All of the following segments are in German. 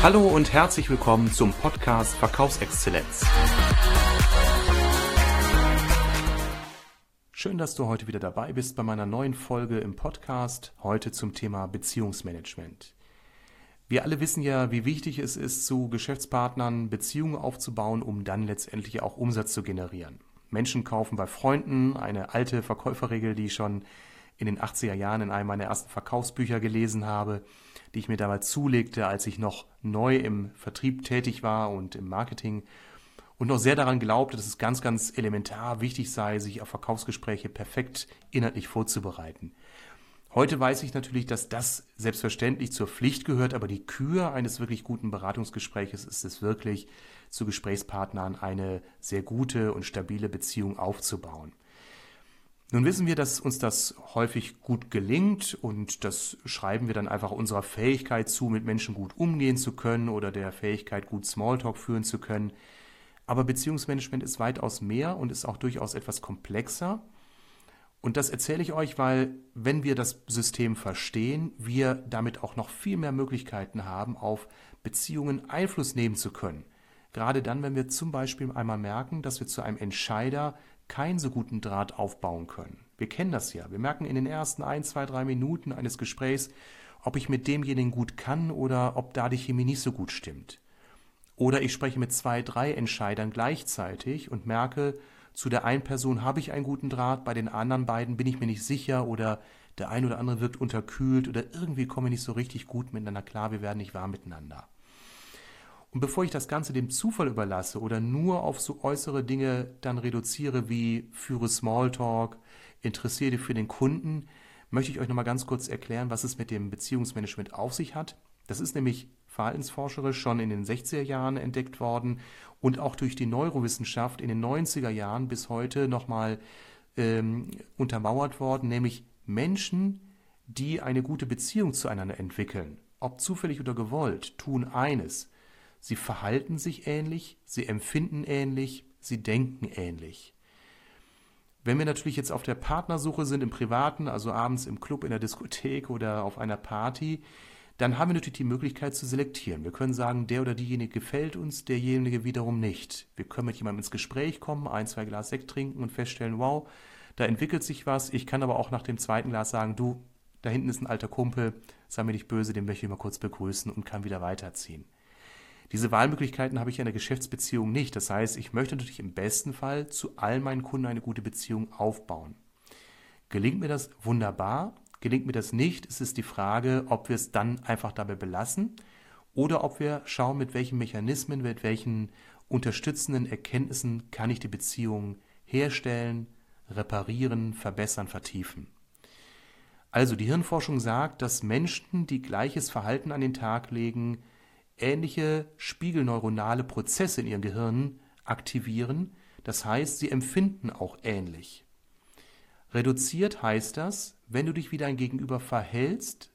Hallo und herzlich willkommen zum Podcast Verkaufsexzellenz. Schön, dass du heute wieder dabei bist bei meiner neuen Folge im Podcast, heute zum Thema Beziehungsmanagement. Wir alle wissen ja, wie wichtig es ist, zu Geschäftspartnern Beziehungen aufzubauen, um dann letztendlich auch Umsatz zu generieren. Menschen kaufen bei Freunden, eine alte Verkäuferregel, die ich schon in den 80er Jahren in einem meiner ersten Verkaufsbücher gelesen habe, die ich mir damals zulegte, als ich noch neu im Vertrieb tätig war und im Marketing und noch sehr daran glaubte, dass es ganz, ganz elementar wichtig sei, sich auf Verkaufsgespräche perfekt inhaltlich vorzubereiten. Heute weiß ich natürlich, dass das selbstverständlich zur Pflicht gehört, aber die Kür eines wirklich guten Beratungsgespräches ist es wirklich, zu Gesprächspartnern eine sehr gute und stabile Beziehung aufzubauen. Nun wissen wir, dass uns das häufig gut gelingt und das schreiben wir dann einfach unserer Fähigkeit zu, mit Menschen gut umgehen zu können oder der Fähigkeit, gut Smalltalk führen zu können. Aber Beziehungsmanagement ist weitaus mehr und ist auch durchaus etwas komplexer. Und das erzähle ich euch, weil wenn wir das System verstehen, wir damit auch noch viel mehr Möglichkeiten haben, auf Beziehungen Einfluss nehmen zu können. Gerade dann, wenn wir zum Beispiel einmal merken, dass wir zu einem Entscheider keinen so guten Draht aufbauen können. Wir kennen das ja. Wir merken in den ersten ein, zwei, drei Minuten eines Gesprächs, ob ich mit demjenigen gut kann oder ob da die Chemie nicht so gut stimmt. Oder ich spreche mit zwei, drei Entscheidern gleichzeitig und merke, zu der einen Person habe ich einen guten Draht, bei den anderen beiden bin ich mir nicht sicher oder der eine oder andere wirkt unterkühlt oder irgendwie komme ich nicht so richtig gut miteinander klar, wir werden nicht warm miteinander. Und bevor ich das Ganze dem Zufall überlasse oder nur auf so äußere Dinge dann reduziere wie führe Smalltalk, interessiere für den Kunden, möchte ich euch nochmal ganz kurz erklären, was es mit dem Beziehungsmanagement auf sich hat. Das ist nämlich verhaltensforscherisch schon in den 60er Jahren entdeckt worden und auch durch die Neurowissenschaft in den 90er Jahren bis heute nochmal ähm, untermauert worden, nämlich Menschen, die eine gute Beziehung zueinander entwickeln, ob zufällig oder gewollt, tun eines, Sie verhalten sich ähnlich, sie empfinden ähnlich, sie denken ähnlich. Wenn wir natürlich jetzt auf der Partnersuche sind im Privaten, also abends im Club, in der Diskothek oder auf einer Party, dann haben wir natürlich die Möglichkeit zu selektieren. Wir können sagen, der oder diejenige gefällt uns, derjenige wiederum nicht. Wir können mit jemandem ins Gespräch kommen, ein, zwei Glas Sekt trinken und feststellen, wow, da entwickelt sich was. Ich kann aber auch nach dem zweiten Glas sagen, du, da hinten ist ein alter Kumpel, sei mir nicht böse, den möchte ich mal kurz begrüßen und kann wieder weiterziehen. Diese Wahlmöglichkeiten habe ich in der Geschäftsbeziehung nicht. Das heißt, ich möchte natürlich im besten Fall zu all meinen Kunden eine gute Beziehung aufbauen. Gelingt mir das wunderbar? Gelingt mir das nicht? Es ist die Frage, ob wir es dann einfach dabei belassen oder ob wir schauen, mit welchen Mechanismen, mit welchen unterstützenden Erkenntnissen kann ich die Beziehung herstellen, reparieren, verbessern, vertiefen. Also die Hirnforschung sagt, dass Menschen, die gleiches Verhalten an den Tag legen, ähnliche spiegelneuronale Prozesse in ihren Gehirnen aktivieren, das heißt, sie empfinden auch ähnlich. Reduziert heißt das, wenn du dich wie dein Gegenüber verhältst,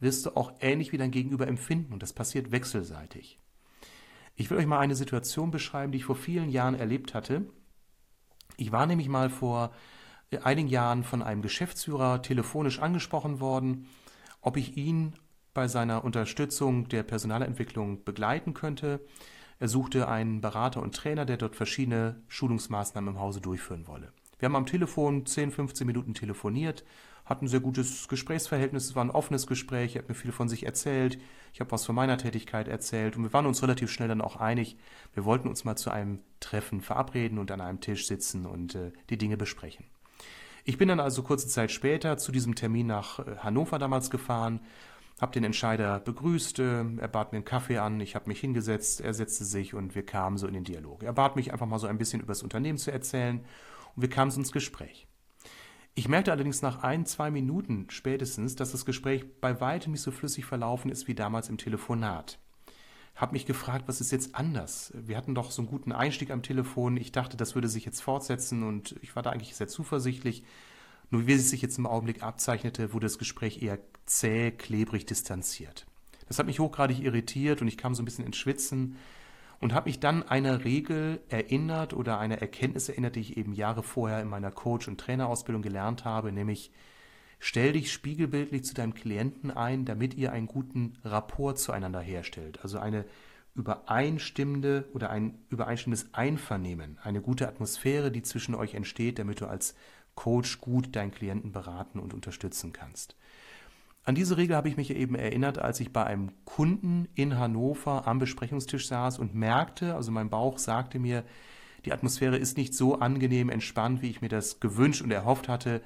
wirst du auch ähnlich wie dein Gegenüber empfinden und das passiert wechselseitig. Ich will euch mal eine Situation beschreiben, die ich vor vielen Jahren erlebt hatte. Ich war nämlich mal vor einigen Jahren von einem Geschäftsführer telefonisch angesprochen worden, ob ich ihn bei seiner Unterstützung der Personalentwicklung begleiten könnte. Er suchte einen Berater und Trainer, der dort verschiedene Schulungsmaßnahmen im Hause durchführen wolle. Wir haben am Telefon 10, 15 Minuten telefoniert, hatten ein sehr gutes Gesprächsverhältnis, es war ein offenes Gespräch, er hat mir viel von sich erzählt, ich habe was von meiner Tätigkeit erzählt und wir waren uns relativ schnell dann auch einig, wir wollten uns mal zu einem Treffen verabreden und an einem Tisch sitzen und äh, die Dinge besprechen. Ich bin dann also kurze Zeit später zu diesem Termin nach äh, Hannover damals gefahren, habe den Entscheider begrüßt, äh, er bat mir einen Kaffee an, ich habe mich hingesetzt, er setzte sich und wir kamen so in den Dialog. Er bat mich einfach mal so ein bisschen über das Unternehmen zu erzählen und wir kamen so ins Gespräch. Ich merkte allerdings nach ein, zwei Minuten spätestens, dass das Gespräch bei weitem nicht so flüssig verlaufen ist wie damals im Telefonat. Hab mich gefragt, was ist jetzt anders? Wir hatten doch so einen guten Einstieg am Telefon. Ich dachte, das würde sich jetzt fortsetzen und ich war da eigentlich sehr zuversichtlich. Nur wie es sich jetzt im Augenblick abzeichnete, wurde das Gespräch eher zäh, klebrig, distanziert. Das hat mich hochgradig irritiert und ich kam so ein bisschen ins Schwitzen und habe mich dann einer Regel erinnert oder einer Erkenntnis erinnert, die ich eben Jahre vorher in meiner Coach- und Trainerausbildung gelernt habe, nämlich Stell dich spiegelbildlich zu deinem Klienten ein, damit ihr einen guten Rapport zueinander herstellt. Also eine übereinstimmende oder ein übereinstimmendes Einvernehmen, eine gute Atmosphäre, die zwischen euch entsteht, damit du als Coach gut deinen Klienten beraten und unterstützen kannst. An diese Regel habe ich mich eben erinnert, als ich bei einem Kunden in Hannover am Besprechungstisch saß und merkte, also mein Bauch sagte mir, die Atmosphäre ist nicht so angenehm entspannt, wie ich mir das gewünscht und erhofft hatte.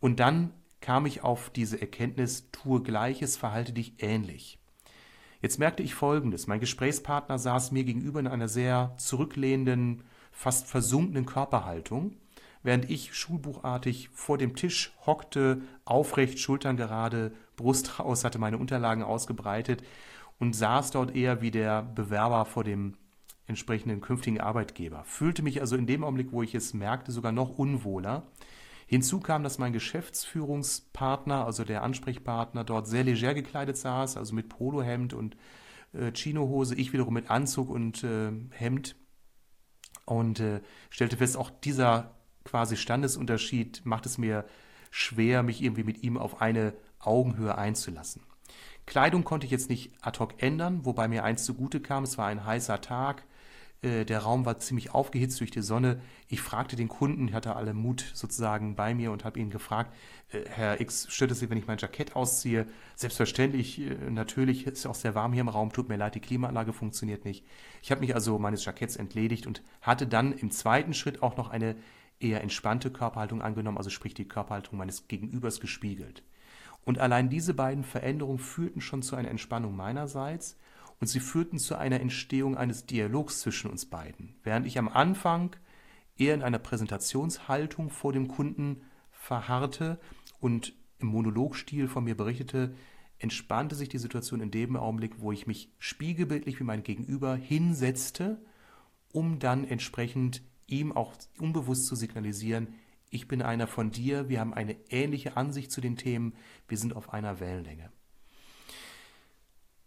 Und dann kam ich auf diese Erkenntnis, tue Gleiches, verhalte dich ähnlich. Jetzt merkte ich Folgendes. Mein Gesprächspartner saß mir gegenüber in einer sehr zurücklehnenden, fast versunkenen Körperhaltung, während ich schulbuchartig vor dem Tisch hockte, aufrecht, Schultern gerade, Brust raus, hatte meine Unterlagen ausgebreitet und saß dort eher wie der Bewerber vor dem entsprechenden künftigen Arbeitgeber. Fühlte mich also in dem Augenblick, wo ich es merkte, sogar noch unwohler. Hinzu kam, dass mein Geschäftsführungspartner, also der Ansprechpartner, dort sehr leger gekleidet saß, also mit Polohemd und äh, Chinohose, ich wiederum mit Anzug und äh, Hemd. Und äh, stellte fest, auch dieser quasi Standesunterschied macht es mir schwer, mich irgendwie mit ihm auf eine Augenhöhe einzulassen. Kleidung konnte ich jetzt nicht ad hoc ändern, wobei mir eins zugute kam, es war ein heißer Tag, äh, der Raum war ziemlich aufgehitzt durch die Sonne. Ich fragte den Kunden, ich hatte alle Mut sozusagen bei mir und habe ihn gefragt, äh, Herr X, stört es Sie, wenn ich mein Jackett ausziehe? Selbstverständlich, äh, natürlich ist es auch sehr warm hier im Raum, tut mir leid, die Klimaanlage funktioniert nicht. Ich habe mich also meines Jacketts entledigt und hatte dann im zweiten Schritt auch noch eine eher entspannte Körperhaltung angenommen, also sprich die Körperhaltung meines Gegenübers gespiegelt. Und allein diese beiden Veränderungen führten schon zu einer Entspannung meinerseits und sie führten zu einer Entstehung eines Dialogs zwischen uns beiden. Während ich am Anfang eher in einer Präsentationshaltung vor dem Kunden verharrte und im Monologstil von mir berichtete, entspannte sich die Situation in dem Augenblick, wo ich mich spiegelbildlich wie mein Gegenüber hinsetzte, um dann entsprechend ihm auch unbewusst zu signalisieren, ich bin einer von dir, wir haben eine ähnliche Ansicht zu den Themen, wir sind auf einer Wellenlänge.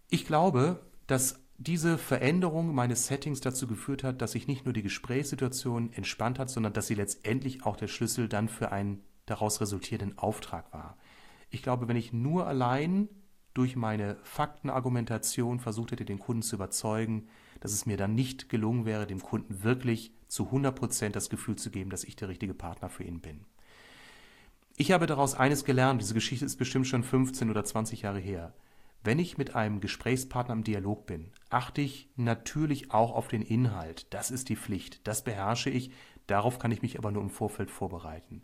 Ich glaube, dass diese Veränderung meines Settings dazu geführt hat, dass sich nicht nur die Gesprächssituation entspannt hat, sondern dass sie letztendlich auch der Schlüssel dann für einen daraus resultierenden Auftrag war. Ich glaube, wenn ich nur allein durch meine Faktenargumentation versucht hätte, den Kunden zu überzeugen, dass es mir dann nicht gelungen wäre, dem Kunden wirklich zu 100 Prozent das Gefühl zu geben, dass ich der richtige Partner für ihn bin. Ich habe daraus eines gelernt, diese Geschichte ist bestimmt schon 15 oder 20 Jahre her. Wenn ich mit einem Gesprächspartner im Dialog bin, achte ich natürlich auch auf den Inhalt. Das ist die Pflicht. Das beherrsche ich. Darauf kann ich mich aber nur im Vorfeld vorbereiten.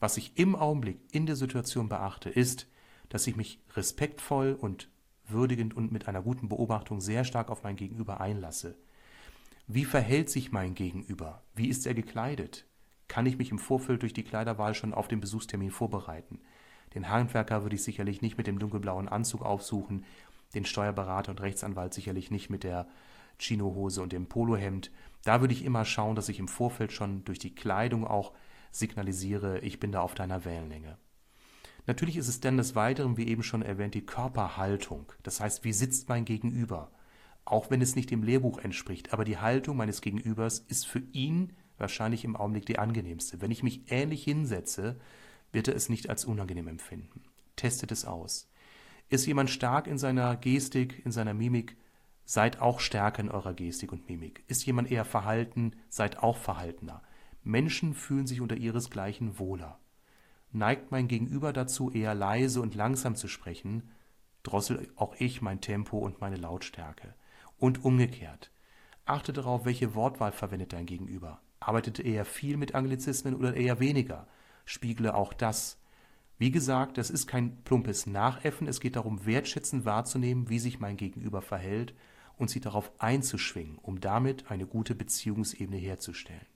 Was ich im Augenblick in der Situation beachte, ist, dass ich mich respektvoll und würdigend und mit einer guten Beobachtung sehr stark auf mein Gegenüber einlasse. Wie verhält sich mein Gegenüber? Wie ist er gekleidet? Kann ich mich im Vorfeld durch die Kleiderwahl schon auf den Besuchstermin vorbereiten? Den Handwerker würde ich sicherlich nicht mit dem dunkelblauen Anzug aufsuchen, den Steuerberater und Rechtsanwalt sicherlich nicht mit der Chinohose und dem Polohemd. Da würde ich immer schauen, dass ich im Vorfeld schon durch die Kleidung auch signalisiere, ich bin da auf deiner Wellenlänge. Natürlich ist es dann des Weiteren, wie eben schon erwähnt, die Körperhaltung. Das heißt, wie sitzt mein Gegenüber? Auch wenn es nicht dem Lehrbuch entspricht, aber die Haltung meines Gegenübers ist für ihn wahrscheinlich im Augenblick die angenehmste. Wenn ich mich ähnlich hinsetze, wird er es nicht als unangenehm empfinden. Testet es aus. Ist jemand stark in seiner Gestik, in seiner Mimik, seid auch stärker in eurer Gestik und Mimik. Ist jemand eher verhalten, seid auch verhaltener. Menschen fühlen sich unter ihresgleichen wohler. Neigt mein Gegenüber dazu, eher leise und langsam zu sprechen, drossel auch ich mein Tempo und meine Lautstärke. Und umgekehrt. Achte darauf, welche Wortwahl verwendet dein Gegenüber. Arbeitet er eher viel mit Anglizismen oder eher weniger? spiegle auch das. Wie gesagt, das ist kein plumpes Nachäffen, es geht darum, wertschätzend wahrzunehmen, wie sich mein Gegenüber verhält und sich darauf einzuschwingen, um damit eine gute Beziehungsebene herzustellen.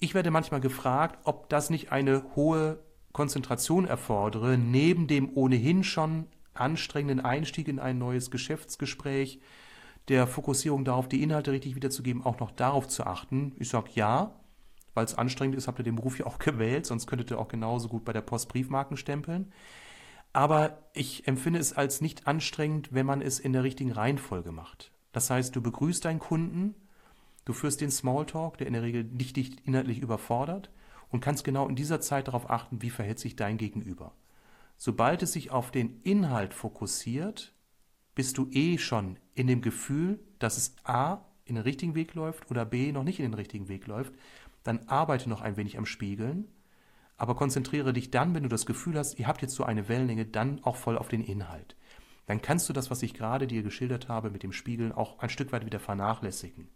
Ich werde manchmal gefragt, ob das nicht eine hohe Konzentration erfordere, neben dem ohnehin schon anstrengenden Einstieg in ein neues Geschäftsgespräch, der Fokussierung darauf, die Inhalte richtig wiederzugeben, auch noch darauf zu achten. Ich sage ja, weil es anstrengend ist, habt ihr den Beruf ja auch gewählt, sonst könntet ihr auch genauso gut bei der Post Briefmarken stempeln. Aber ich empfinde es als nicht anstrengend, wenn man es in der richtigen Reihenfolge macht. Das heißt, du begrüßt deinen Kunden, du führst den Smalltalk, der in der Regel nicht dich inhaltlich überfordert, und kannst genau in dieser Zeit darauf achten, wie verhält sich dein Gegenüber. Sobald es sich auf den Inhalt fokussiert, bist du eh schon in dem Gefühl, dass es A in den richtigen Weg läuft oder B noch nicht in den richtigen Weg läuft. Dann arbeite noch ein wenig am Spiegeln, aber konzentriere dich dann, wenn du das Gefühl hast, ihr habt jetzt so eine Wellenlänge, dann auch voll auf den Inhalt. Dann kannst du das, was ich gerade dir geschildert habe mit dem Spiegeln, auch ein Stück weit wieder vernachlässigen.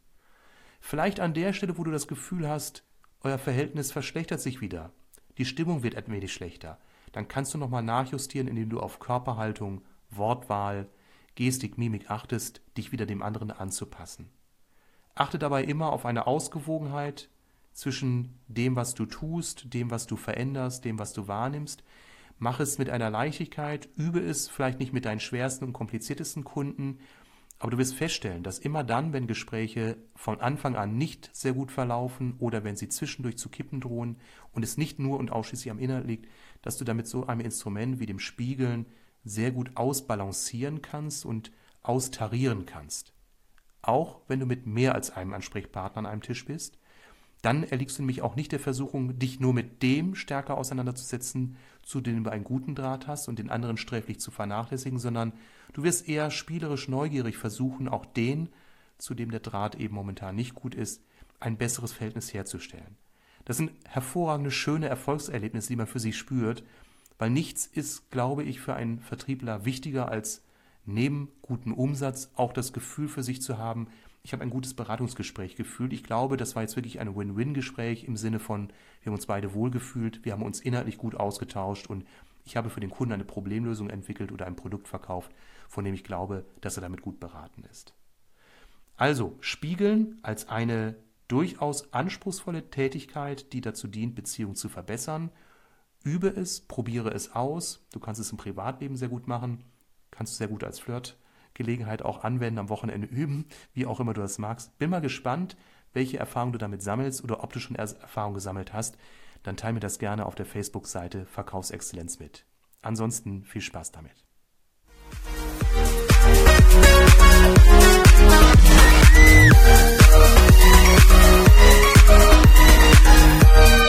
Vielleicht an der Stelle, wo du das Gefühl hast, euer Verhältnis verschlechtert sich wieder, die Stimmung wird ein wenig schlechter, dann kannst du nochmal nachjustieren, indem du auf Körperhaltung, Wortwahl, Gestik, Mimik achtest, dich wieder dem anderen anzupassen. Achte dabei immer auf eine Ausgewogenheit zwischen dem, was du tust, dem, was du veränderst, dem, was du wahrnimmst. Mach es mit einer Leichtigkeit, übe es vielleicht nicht mit deinen schwersten und kompliziertesten Kunden, aber du wirst feststellen, dass immer dann, wenn Gespräche von Anfang an nicht sehr gut verlaufen oder wenn sie zwischendurch zu kippen drohen und es nicht nur und ausschließlich am Inhalt liegt, dass du damit so einem Instrument wie dem Spiegeln sehr gut ausbalancieren kannst und austarieren kannst. Auch wenn du mit mehr als einem Ansprechpartner an einem Tisch bist, dann erliegst du nämlich auch nicht der Versuchung, dich nur mit dem stärker auseinanderzusetzen, zu dem du einen guten Draht hast und den anderen sträflich zu vernachlässigen, sondern du wirst eher spielerisch neugierig versuchen, auch den, zu dem der Draht eben momentan nicht gut ist, ein besseres Verhältnis herzustellen. Das sind hervorragende, schöne Erfolgserlebnisse, die man für sich spürt, weil nichts ist, glaube ich, für einen Vertriebler wichtiger als neben gutem Umsatz auch das Gefühl für sich zu haben, ich habe ein gutes Beratungsgespräch gefühlt. Ich glaube, das war jetzt wirklich ein Win-Win-Gespräch im Sinne von, wir haben uns beide wohlgefühlt, wir haben uns inhaltlich gut ausgetauscht und ich habe für den Kunden eine Problemlösung entwickelt oder ein Produkt verkauft, von dem ich glaube, dass er damit gut beraten ist. Also, spiegeln als eine durchaus anspruchsvolle Tätigkeit, die dazu dient, Beziehungen zu verbessern. Übe es, probiere es aus. Du kannst es im Privatleben sehr gut machen, kannst du sehr gut als Flirt Gelegenheit auch anwenden, am Wochenende üben, wie auch immer du das magst. Bin mal gespannt, welche Erfahrungen du damit sammelst oder ob du schon Erfahrungen gesammelt hast. Dann teile mir das gerne auf der Facebook-Seite Verkaufsexzellenz mit. Ansonsten viel Spaß damit. Musik